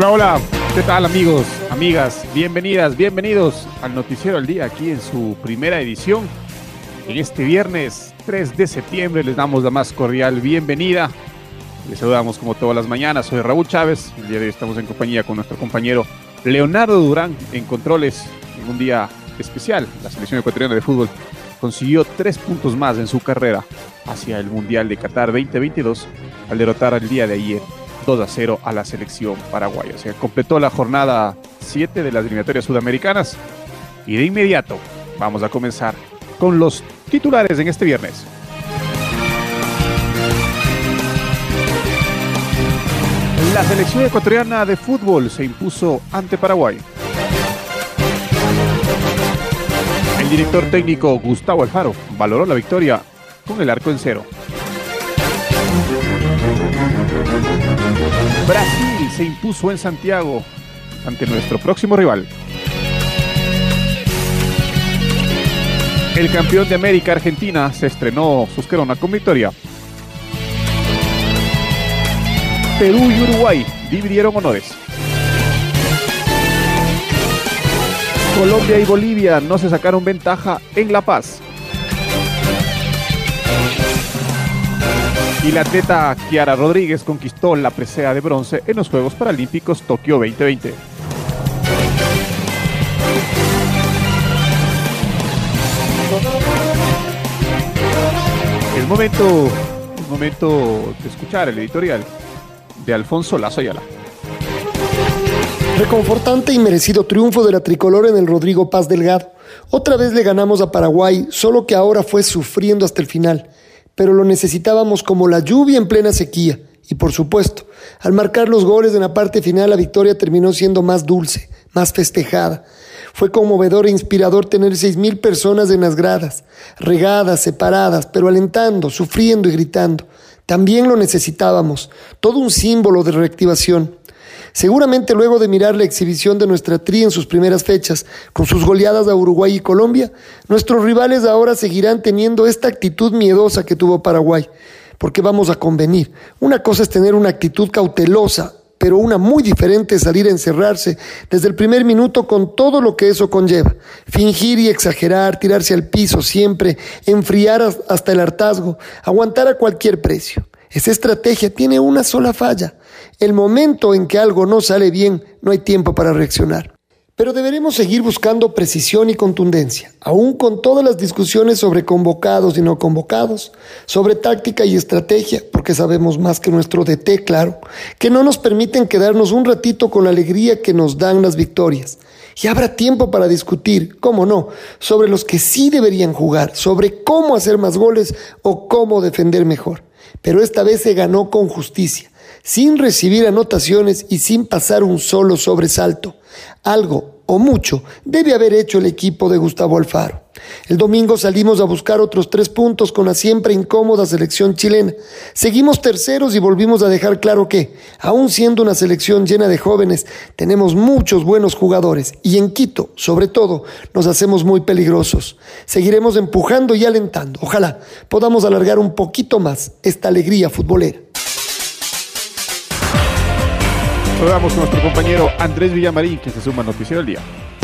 Hola, hola, ¿qué tal amigos, amigas? Bienvenidas, bienvenidos al Noticiero al Día aquí en su primera edición. En este viernes 3 de septiembre les damos la más cordial bienvenida. Les saludamos como todas las mañanas, soy Raúl Chávez. El día de hoy estamos en compañía con nuestro compañero Leonardo Durán en controles en un día especial. La selección ecuatoriana de fútbol consiguió tres puntos más en su carrera hacia el Mundial de Qatar 2022 al derrotar al día de ayer 2 a 0 a la selección paraguaya. O sea, completó la jornada 7 de las eliminatorias sudamericanas y de inmediato vamos a comenzar con los titulares en este viernes. La selección ecuatoriana de fútbol se impuso ante Paraguay. El director técnico Gustavo Alfaro valoró la victoria con el arco en cero. Brasil se impuso en Santiago ante nuestro próximo rival. El campeón de América Argentina se estrenó Susquerona con victoria. Perú y Uruguay dividieron honores. Colombia y Bolivia no se sacaron ventaja en La Paz. Y la atleta Kiara Rodríguez conquistó la presea de bronce en los Juegos Paralímpicos Tokio 2020. El momento, momento de escuchar el editorial de Alfonso Lazo Ayala. Reconfortante y merecido triunfo de la tricolor en el Rodrigo Paz Delgado. Otra vez le ganamos a Paraguay, solo que ahora fue sufriendo hasta el final pero lo necesitábamos como la lluvia en plena sequía. Y por supuesto, al marcar los goles en la parte final, la victoria terminó siendo más dulce, más festejada. Fue conmovedor e inspirador tener seis mil personas en las gradas, regadas, separadas, pero alentando, sufriendo y gritando. También lo necesitábamos, todo un símbolo de reactivación. Seguramente luego de mirar la exhibición de nuestra tri en sus primeras fechas, con sus goleadas a Uruguay y Colombia, nuestros rivales ahora seguirán teniendo esta actitud miedosa que tuvo Paraguay. Porque vamos a convenir, una cosa es tener una actitud cautelosa, pero una muy diferente es salir a encerrarse desde el primer minuto con todo lo que eso conlleva. Fingir y exagerar, tirarse al piso siempre, enfriar hasta el hartazgo, aguantar a cualquier precio. Esa estrategia tiene una sola falla. El momento en que algo no sale bien, no hay tiempo para reaccionar. Pero deberemos seguir buscando precisión y contundencia, aún con todas las discusiones sobre convocados y no convocados, sobre táctica y estrategia, porque sabemos más que nuestro DT, claro, que no nos permiten quedarnos un ratito con la alegría que nos dan las victorias. Y habrá tiempo para discutir, cómo no, sobre los que sí deberían jugar, sobre cómo hacer más goles o cómo defender mejor pero esta vez se ganó con justicia, sin recibir anotaciones y sin pasar un solo sobresalto. Algo o mucho debe haber hecho el equipo de Gustavo Alfaro. El domingo salimos a buscar otros tres puntos con la siempre incómoda selección chilena. Seguimos terceros y volvimos a dejar claro que, aun siendo una selección llena de jóvenes, tenemos muchos buenos jugadores y en Quito, sobre todo, nos hacemos muy peligrosos. Seguiremos empujando y alentando. Ojalá podamos alargar un poquito más esta alegría futbolera. Saludamos con nuestro compañero Andrés Villamarín, que se suma a Noticiero del Día.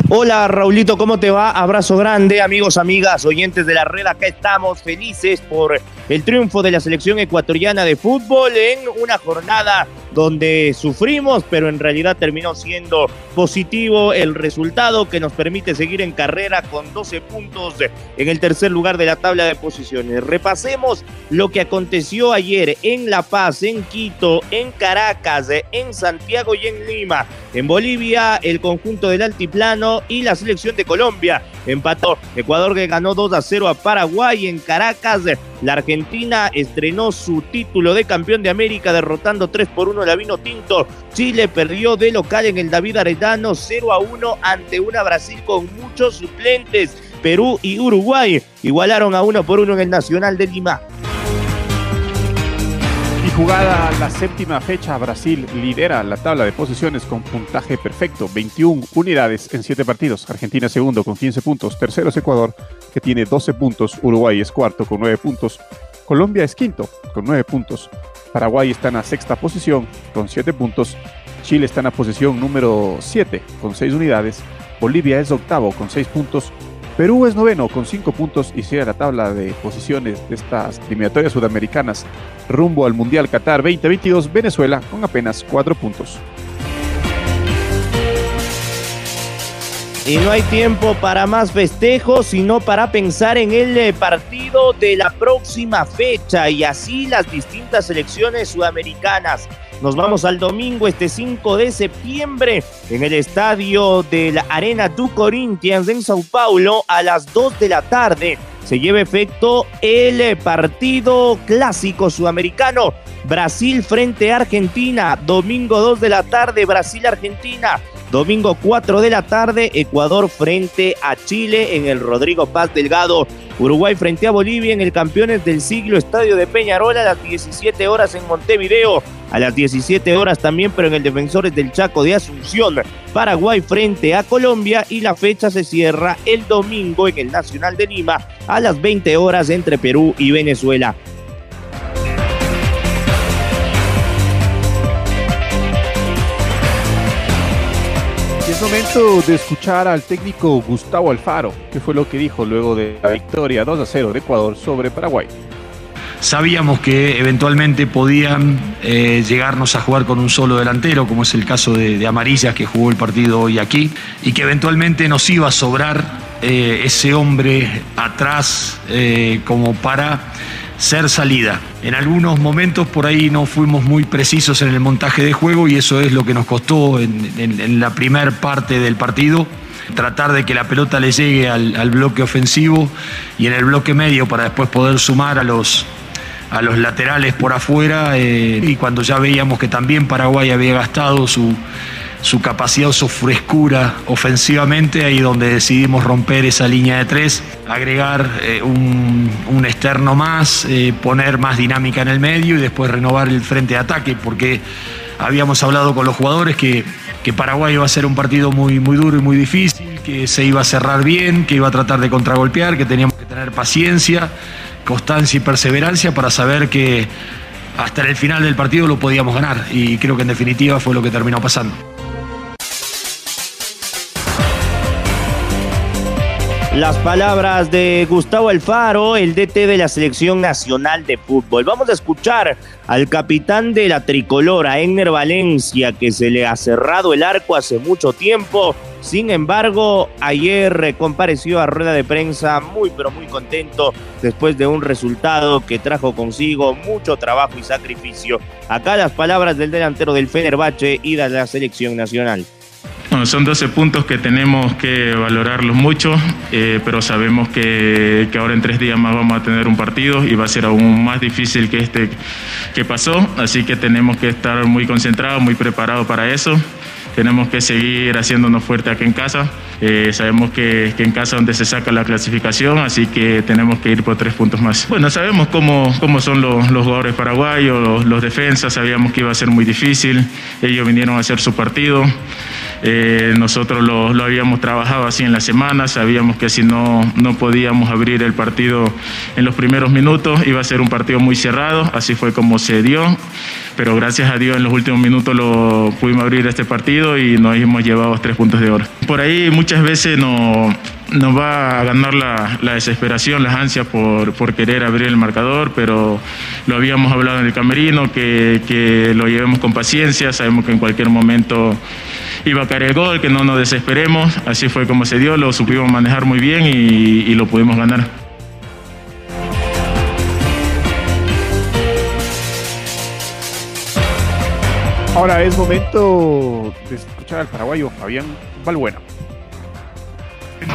Hola Raulito, ¿cómo te va? Abrazo grande, amigos, amigas, oyentes de la red. Acá estamos felices por el triunfo de la selección ecuatoriana de fútbol en una jornada donde sufrimos, pero en realidad terminó siendo positivo el resultado que nos permite seguir en carrera con 12 puntos en el tercer lugar de la tabla de posiciones. Repasemos lo que aconteció ayer en La Paz, en Quito, en Caracas, en Santiago y en Lima. En Bolivia, el conjunto del Altiplano y la selección de Colombia empató. Ecuador que ganó 2 a 0 a Paraguay en Caracas. La Argentina estrenó su título de campeón de América derrotando 3 por 1 a Vino Tinto. Chile perdió de local en el David Aretano 0 a 1 ante una Brasil con muchos suplentes. Perú y Uruguay igualaron a 1 por 1 en el Nacional de Lima. Y jugada la séptima fecha, Brasil lidera la tabla de posiciones con puntaje perfecto, 21 unidades en 7 partidos. Argentina segundo con 15 puntos, tercero es Ecuador que tiene 12 puntos, Uruguay es cuarto con 9 puntos, Colombia es quinto con 9 puntos, Paraguay está en la sexta posición con 7 puntos, Chile está en la posición número 7 con 6 unidades, Bolivia es octavo con 6 puntos, Perú es noveno con 5 puntos y sigue la tabla de posiciones de estas eliminatorias sudamericanas rumbo al Mundial Qatar 2022, Venezuela con apenas 4 puntos. Y no hay tiempo para más festejos, sino para pensar en el eh, partido de la próxima fecha y así las distintas selecciones sudamericanas. Nos vamos al domingo, este 5 de septiembre, en el estadio de la Arena du Corinthians en Sao Paulo a las 2 de la tarde. Se lleva efecto el partido clásico sudamericano. Brasil frente a Argentina. Domingo 2 de la tarde, Brasil-Argentina. Domingo 4 de la tarde, Ecuador frente a Chile en el Rodrigo Paz Delgado. Uruguay frente a Bolivia en el Campeones del Siglo Estadio de Peñarol a las 17 horas en Montevideo. A las 17 horas también, pero en el Defensores del Chaco de Asunción. Paraguay frente a Colombia y la fecha se cierra el domingo en el Nacional de Lima a las 20 horas entre Perú y Venezuela. Es momento de escuchar al técnico Gustavo Alfaro, que fue lo que dijo luego de la victoria 2 a 0 de Ecuador sobre Paraguay. Sabíamos que eventualmente podían eh, llegarnos a jugar con un solo delantero, como es el caso de, Amarillas que jugó el partido hoy aquí, y que eventualmente nos iba a sobrar eh, ese hombre atrás eh, como para ser salida. En algunos momentos por ahí no fuimos muy precisos en el montaje de juego y eso es lo que nos costó en, la primera parte del partido. Tratar de que la pelota le llegue al, bloque ofensivo y en el bloque medio para después poder sumar a los, a los laterales por afuera. Eh, y cuando ya veíamos que también Paraguay había gastado su, su capacidad o su frescura ofensivamente, ahí donde decidimos romper esa línea de tres, agregar eh, un, externo más, eh, poner más dinámica en el medio y después renovar el frente de ataque, porque habíamos hablado con los jugadores que, que Paraguay iba a ser un partido muy, muy duro y muy difícil, que se iba a cerrar bien, que iba a tratar de contragolpear, que teníamos que tener paciencia, constancia y perseverancia para saber que hasta el final del partido lo podíamos ganar y creo que en definitiva fue lo que terminó pasando. Las palabras de Gustavo Alfaro, el DT de la Selección Nacional de Fútbol. Vamos a escuchar al capitán de la tricolora, Enner Valencia, que se le ha cerrado el arco hace mucho tiempo. Sin embargo, ayer compareció a rueda de prensa muy pero muy contento después de un resultado que trajo consigo mucho trabajo y sacrificio. Acá las palabras del delantero del Fenerbahce y de la selección nacional. Son 12 puntos que tenemos que valorarlos mucho, eh, pero sabemos que, que, ahora en tres días más vamos a tener un partido y va a ser aún más difícil que este que pasó, así que tenemos que estar muy concentrados, muy preparados para eso. Tenemos que seguir haciéndonos fuerte aquí en casa. Eh, sabemos que, que, en casa donde se saca la clasificación, así que tenemos que ir por tres puntos más. Bueno, sabemos cómo, cómo son los, los jugadores paraguayos, los, los defensas, sabíamos que iba a ser muy difícil. Ellos vinieron a hacer su partido. Eh, nosotros lo, lo, habíamos trabajado así en la semana, sabíamos que si no, no podíamos abrir el partido en los primeros minutos iba a ser un partido muy cerrado, así fue como se dio. Pero gracias a Dios en los últimos minutos lo pudimos abrir este partido y nos hemos llevado tres puntos de oro. Por ahí muchas veces no, nos va a ganar la, desesperación, las ansias por, por, querer abrir el marcador, pero lo habíamos hablado en el camerino, que, lo llevemos con paciencia, sabemos que en cualquier momento iba a caer el gol, que no nos desesperemos, así fue como se dio, lo supimos manejar muy bien y lo pudimos ganar. Ahora es momento de escuchar al paraguayo Fabián Balbuena.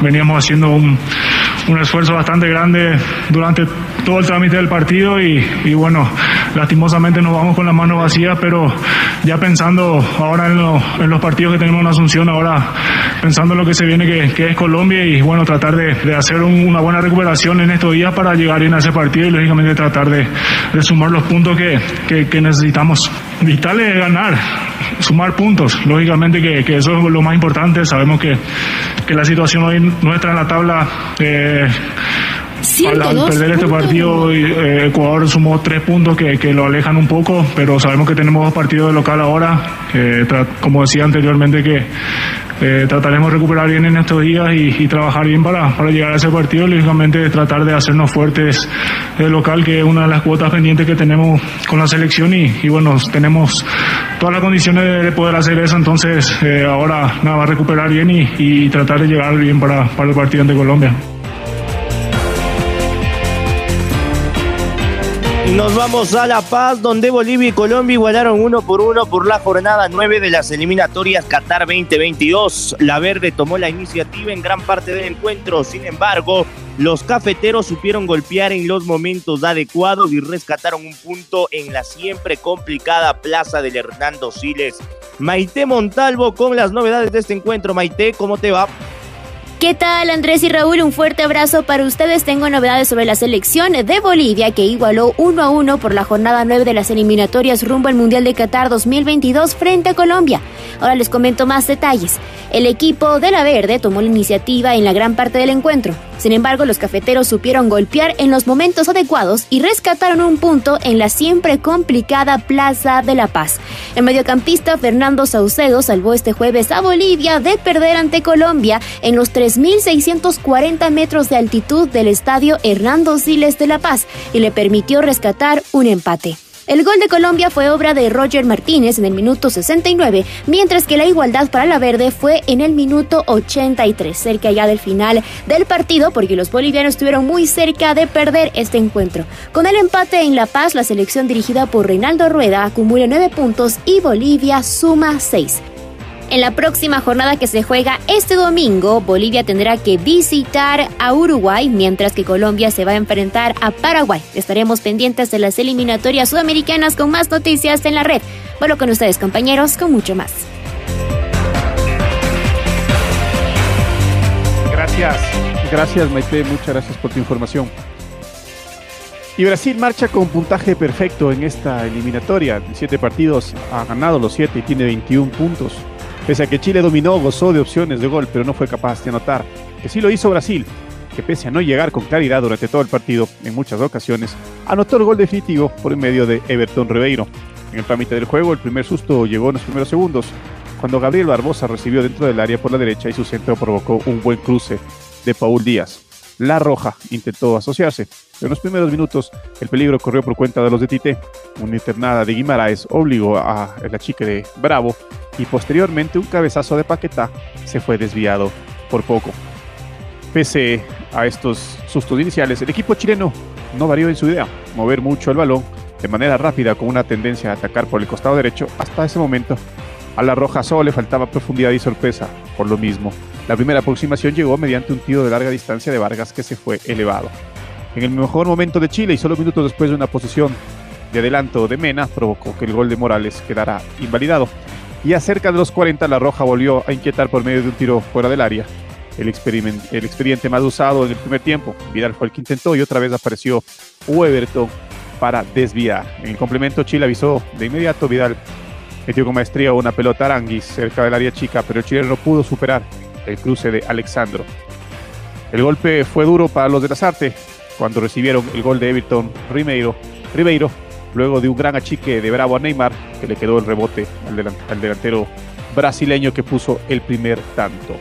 Veníamos haciendo un, un esfuerzo bastante grande durante todo el trámite del partido y, y, bueno, lastimosamente nos vamos con las manos vacías, pero ya pensando ahora en, lo, en los partidos que tenemos en Asunción, ahora pensando en lo que se viene que, que es Colombia y bueno, tratar de, de hacer un, una buena recuperación en estos días para llegar bien a ese partido y lógicamente tratar de, de sumar los puntos que, que, que necesitamos. Vital es ganar, sumar puntos. Lógicamente que, que, eso es lo más importante. Sabemos que, que la situación hoy nuestra en la tabla, eh, al, al, perder este partido, eh, Ecuador sumó tres puntos que, que, lo alejan un poco, pero sabemos que tenemos dos partidos de local ahora. Eh, como decía anteriormente, que eh, trataremos de recuperar bien en estos días y, y, trabajar bien para, para llegar a ese partido. Lógicamente, tratar de hacernos fuertes de local, que es una de las cuotas pendientes que tenemos con la selección. Y, y bueno, tenemos todas las condiciones de poder hacer eso. Entonces, eh, ahora nada más recuperar bien y, y, tratar de llegar bien para, para el partido ante Colombia. Nos vamos a La Paz, donde Bolivia y Colombia igualaron uno por uno por la jornada 9 de las eliminatorias Qatar 2022. La Verde tomó la iniciativa en gran parte del encuentro, sin embargo, los cafeteros supieron golpear en los momentos adecuados y rescataron un punto en la siempre complicada plaza del Hernando Siles. Maite Montalvo con las novedades de este encuentro. Maite, ¿cómo te va? ¿Qué tal Andrés y Raúl? Un fuerte abrazo para ustedes. Tengo novedades sobre la selección de Bolivia que igualó 1 a 1 por la jornada 9 de las eliminatorias rumbo al Mundial de Qatar 2022 frente a Colombia. Ahora les comento más detalles. El equipo de la Verde tomó la iniciativa en la gran parte del encuentro. Sin embargo, los cafeteros supieron golpear en los momentos adecuados y rescataron un punto en la siempre complicada Plaza de la Paz. El mediocampista Fernando Saucedo salvó este jueves a Bolivia de perder ante Colombia en los 3.640 metros de altitud del estadio Hernando Siles de La Paz y le permitió rescatar un empate. El gol de Colombia fue obra de Roger Martínez en el minuto 69, mientras que la igualdad para la verde fue en el minuto 83, cerca ya del final del partido, porque los bolivianos estuvieron muy cerca de perder este encuentro. Con el empate en La Paz, la selección dirigida por Reinaldo Rueda acumula 9 puntos y Bolivia suma 6. En la próxima jornada que se juega este domingo, Bolivia tendrá que visitar a Uruguay, mientras que Colombia se va a enfrentar a Paraguay. Estaremos pendientes de las eliminatorias sudamericanas con más noticias en la red. Vuelvo con ustedes, compañeros, con mucho más. Gracias, gracias Maite, muchas gracias por tu información. Y Brasil marcha con puntaje perfecto en esta eliminatoria. En siete partidos ha ganado los siete y tiene 21 puntos. Pese a que Chile dominó, gozó de opciones de gol, pero no fue capaz de anotar. Que sí lo hizo Brasil, que pese a no llegar con claridad durante todo el partido, en muchas ocasiones, anotó el gol definitivo por medio de Everton Ribeiro. En el trámite del juego, el primer susto llegó en los primeros segundos, cuando Gabriel Barbosa recibió dentro del área por la derecha y su centro provocó un buen cruce de Paul Díaz. La Roja intentó asociarse, en los primeros minutos el peligro corrió por cuenta de los de Tite. Una internada de Guimaraes obligó a la chica de Bravo y posteriormente un cabezazo de Paquetá se fue desviado por poco. Pese a estos sustos iniciales, el equipo chileno no varió en su idea, mover mucho el balón de manera rápida con una tendencia a atacar por el costado derecho hasta ese momento. A la Roja solo le faltaba profundidad y sorpresa, por lo mismo. La primera aproximación llegó mediante un tiro de larga distancia de Vargas que se fue elevado. En el mejor momento de Chile y solo minutos después de una posición de adelanto de Mena provocó que el gol de Morales quedara invalidado y a cerca de los 40 la Roja volvió a inquietar por medio de un tiro fuera del área. El, el expediente más usado en el primer tiempo. Vidal fue el que intentó y otra vez apareció Weberton para desviar. En el complemento Chile avisó de inmediato Vidal metió con maestría una pelota aranguis cerca del área chica, pero el chileno no pudo superar el cruce de Alexandro. El golpe fue duro para los de las artes cuando recibieron el gol de Everton Ribeiro, Ribeiro luego de un gran achique de Bravo a Neymar, que le quedó el rebote al, delantero brasileño que puso el primer tanto.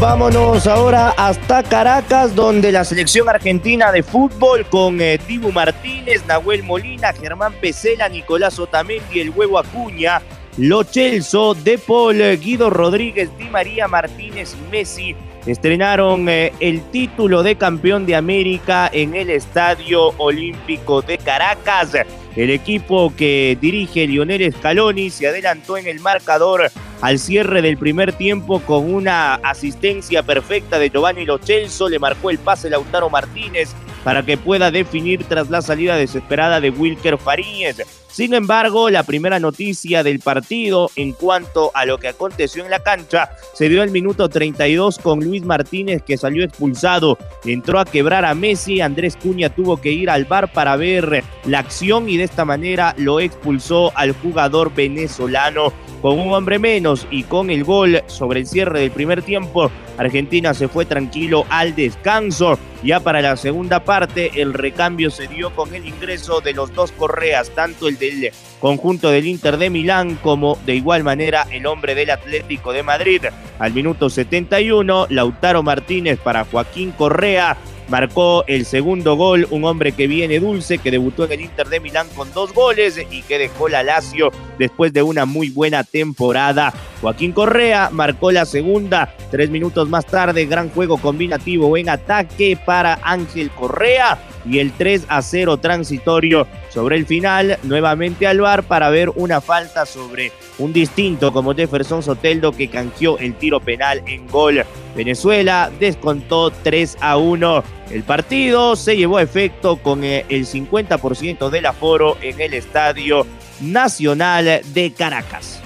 Vámonos ahora hasta Caracas, donde la selección argentina de fútbol con eh, Martínez, Nahuel Molina, Germán Pesela, Nicolás Otamendi, el huevo Acuña, Lo Chelso, De Paul, Guido Rodríguez, Di María Martínez y Messi estrenaron eh, el título de campeón de América en el Estadio Olímpico de Caracas. El equipo que dirige Lionel Scaloni se adelantó en el marcador al cierre del primer tiempo con una asistencia perfecta de Giovanni Lochelso. Le marcó el pase Lautaro Martínez para que pueda definir tras la salida desesperada de Wilker Faríñez. Sin embargo, la primera noticia del partido en cuanto a lo que aconteció en la cancha se dio el minuto 32 con Luis Martínez que salió expulsado. Entró a quebrar a Messi, Andrés Cuña tuvo que ir al bar para ver la acción y de esta manera lo expulsó al jugador venezolano. Con un hombre menos y con el gol sobre el cierre del primer tiempo, Argentina se fue tranquilo al descanso. Ya para la segunda parte, el recambio se dio con el ingreso de los dos correas, tanto el del conjunto del Inter de Milán como de igual manera el hombre del Atlético de Madrid. Al minuto 71, Lautaro Martínez para Joaquín Correa marcó el segundo gol, un hombre que viene dulce, que debutó en el Inter de Milán con dos goles y que dejó la Lazio después de una muy buena temporada. Joaquín Correa marcó la segunda, tres minutos más tarde, gran juego combinativo en ataque para Ángel Correa y el 3 a 0 transitorio sobre el final, nuevamente al bar para ver una falta sobre un distinto como Jefferson Soteldo que canjeó el tiro penal en gol. Venezuela descontó 3 a 1. El partido se llevó a efecto con eh, el 50% del aforo en el Estadio Nacional de Caracas.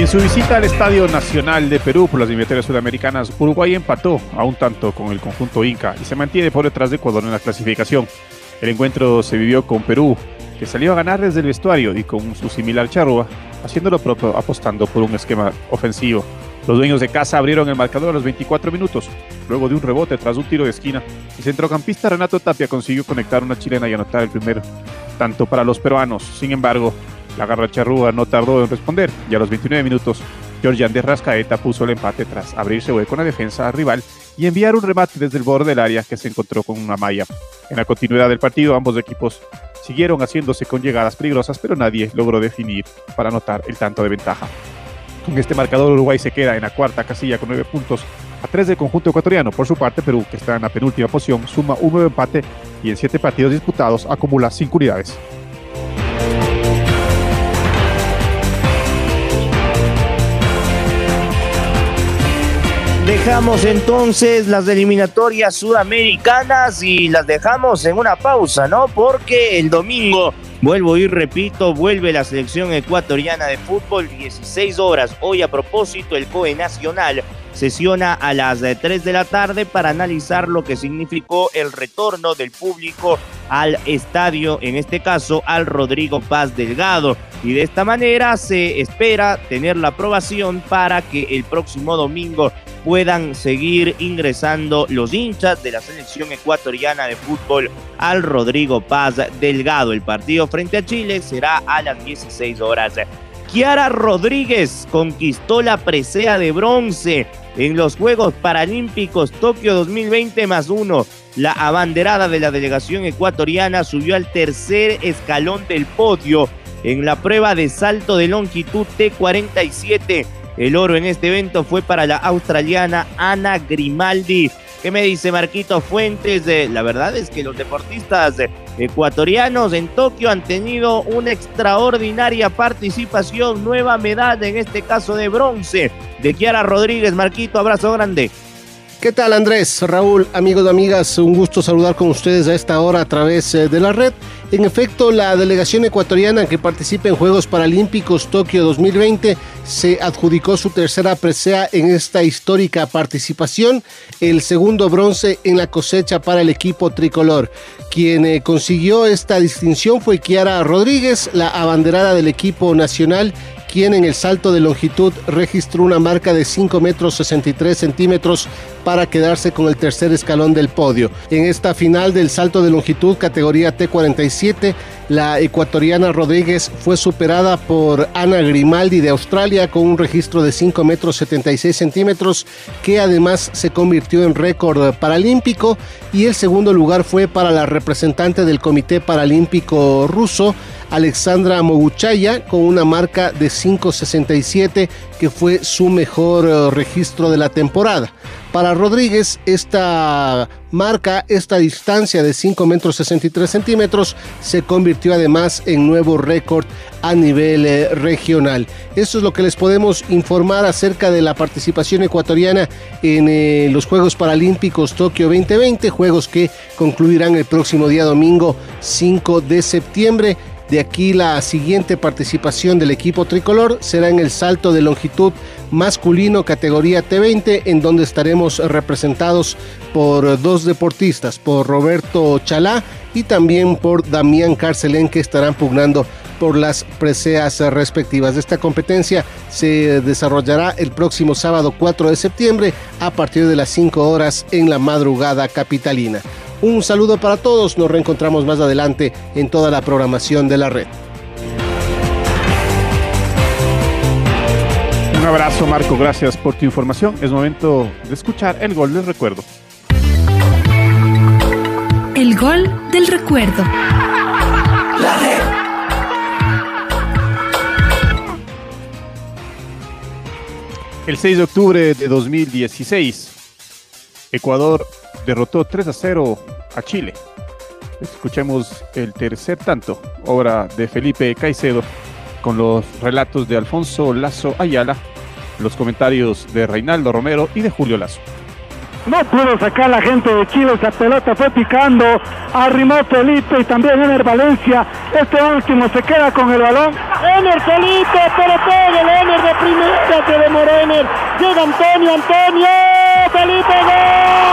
En su visita al Estadio Nacional de Perú por las eliminatorias sudamericanas, Uruguay empató a un tanto con el conjunto Inca y se mantiene por detrás de Ecuador en la clasificación. El encuentro se vivió con Perú, que salió a ganar desde el vestuario y con su similar Charrúa, haciendo lo propio apostando por un esquema ofensivo. Los dueños de casa abrieron el marcador a los 24 minutos, luego de un rebote tras un tiro de esquina. El centrocampista Renato Tapia consiguió conectar una chilena y anotar el primer tanto para los peruanos. Sin embargo, la garra charrúa no tardó en responder y a los 29 minutos, Georgian de Rascaeta puso el empate tras abrirse hueco en la defensa rival y enviar un remate desde el borde del área que se encontró con una malla. En la continuidad del partido, ambos equipos siguieron haciéndose con llegadas peligrosas, pero nadie logró definir para anotar el tanto de ventaja. Con este marcador, Uruguay se queda en la cuarta casilla con nueve puntos a tres del conjunto ecuatoriano. Por su parte, Perú, que está en la penúltima posición, suma un nuevo empate y en siete partidos disputados acumula cinco unidades. Dejamos entonces las eliminatorias sudamericanas y las dejamos en una pausa, ¿no? Porque el domingo, vuelvo y repito, vuelve la selección ecuatoriana de fútbol 16 horas. Hoy a propósito, el COE Nacional sesiona a las 3 de la tarde para analizar lo que significó el retorno del público al estadio, en este caso al Rodrigo Paz Delgado. Y de esta manera se espera tener la aprobación para que el próximo domingo puedan seguir ingresando los hinchas de la selección ecuatoriana de fútbol al Rodrigo Paz Delgado. El partido frente a Chile será a las 16 horas. Kiara Rodríguez conquistó la presea de bronce en los Juegos Paralímpicos Tokio 2020 más uno. La abanderada de la delegación ecuatoriana subió al tercer escalón del podio en la prueba de salto de longitud T47 el oro en este evento fue para la australiana Ana Grimaldi. ¿Qué me dice Marquito Fuentes? la verdad es que los deportistas ecuatorianos en Tokio han tenido una extraordinaria participación, nueva medalla en este caso de bronce de Kiara Rodríguez. Marquito, abrazo grande. ¿Qué tal Andrés, Raúl, amigos amigas? Un gusto saludar con ustedes a esta hora a través eh, de la red. En efecto, la delegación ecuatoriana que participa en Juegos Paralímpicos Tokio 2020 se adjudicó su tercera presea en esta histórica participación, el segundo bronce en la cosecha para el equipo tricolor. Quien eh, consiguió esta distinción fue Kiara Rodríguez, la abanderada del equipo nacional quien en el salto de longitud registró una marca de 5 metros 63 centímetros para quedarse con el tercer escalón del podio. En esta final del salto de longitud categoría T47, la ecuatoriana Rodríguez fue superada por Ana Grimaldi de Australia con un registro de 5 metros 76 centímetros que además se convirtió en récord paralímpico y el segundo lugar fue para la representante del Comité Paralímpico ruso Alexandra Moguchaya con una marca de 5.67 que fue su mejor eh, registro de la temporada. Para Rodríguez, esta marca, esta distancia de 5 metros 63 centímetros, se convirtió además en nuevo récord a nivel eh, regional. Eso es lo que les podemos informar acerca de la participación ecuatoriana en eh, los Juegos Paralímpicos Tokio 2020, juegos que concluirán el próximo día domingo 5 de septiembre. De aquí la siguiente participación del equipo tricolor será en el salto de longitud masculino categoría T20 en donde estaremos representados por dos deportistas, por Roberto Chalá y también por Damián Carcelén que estarán pugnando por las preseas respectivas. Esta competencia se desarrollará el próximo sábado 4 de septiembre a partir de las 5 horas en la madrugada capitalina. Un saludo para todos, nos reencontramos más adelante en toda la programación de la red. Un abrazo Marco, gracias por tu información. Es momento de escuchar el gol del recuerdo. El gol del recuerdo. La red. El 6 de octubre de 2016, Ecuador derrotó 3 a 0 a Chile. Escuchemos el tercer tanto, obra de Felipe Caicedo, con los relatos de Alfonso Lazo Ayala, los comentarios de Reinaldo Romero y de Julio Lazo. No pudo sacar la gente de Chile, esa pelota fue picando, arrimó Felipe y también Ener Valencia. Este último se queda con el balón. Ener Felipe, pero pega el Ener de primera, se demoró Ener. Llega Antonio, Antonio, Felipe, gol.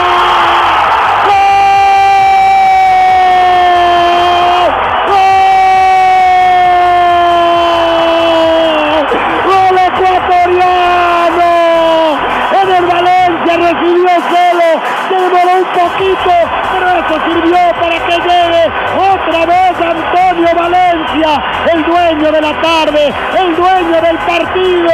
pero eso sirvió para que llegue otra vez Antonio Valencia, el dueño de la tarde, el dueño del partido,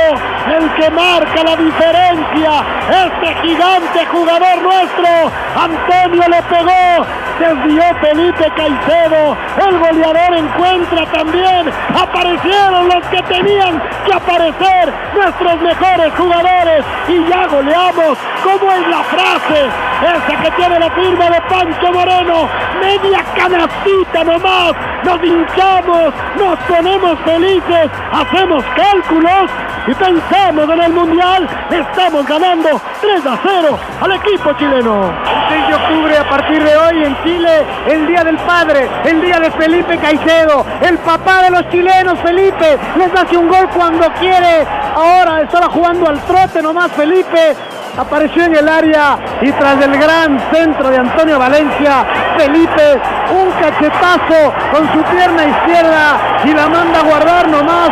el que marca la diferencia, este gigante jugador nuestro, Antonio le pegó, desvió Felipe Caicedo, el goleador encuentra también, aparecieron los que tenían que aparecer, nuestros mejores jugadores, y ya goleamos, como es la frase, esa que tiene la firma de Pancho Moreno, media canastita nomás, nos hinchamos, nos ponemos felices, hacemos cálculos y pensamos en el Mundial, estamos ganando 3 a 0 al equipo chileno. El 6 de octubre a partir de hoy en Chile, el Día del Padre, el Día de Felipe Caicedo, el papá de los chilenos, Felipe, les hace un gol cuando quiere, ahora estaba jugando al trote nomás Felipe, apareció en el área y tras el gran centro de Antonio Valencia, Felipe, un cachetazo con su pierna izquierda y la manda a guardar nomás.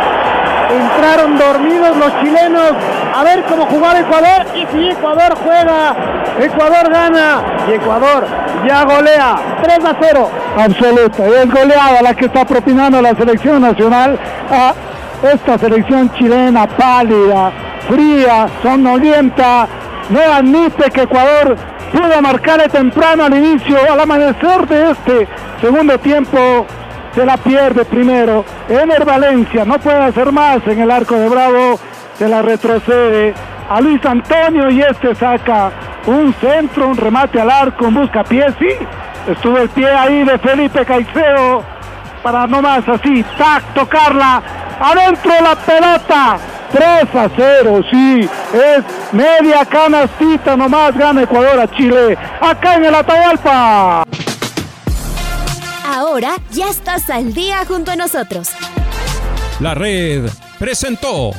Entraron dormidos los chilenos. A ver cómo jugaba Ecuador. Y si Ecuador juega, Ecuador gana. Y Ecuador ya golea. 3 a 0. Absoluta, es goleada la que está propinando la selección nacional. A esta selección chilena pálida, fría, sonolienta, no admite que Ecuador pudo marcar temprano al inicio, al amanecer de este segundo tiempo, se la pierde primero. Ener Valencia no puede hacer más en el arco de Bravo, se la retrocede a Luis Antonio y este saca un centro, un remate al arco, un busca pie, sí, estuvo el pie ahí de Felipe Caicedo para no más así, tac, tocarla, adentro la pelota, 3 a 0, sí, es media canastita nomás, gana Ecuador a Chile, acá en el Atahualpa. Ahora ya estás al día junto a nosotros. La red presentó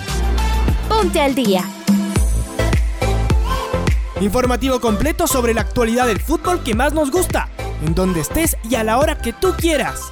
Ponte al día. Informativo completo sobre la actualidad del fútbol que más nos gusta, en donde estés y a la hora que tú quieras.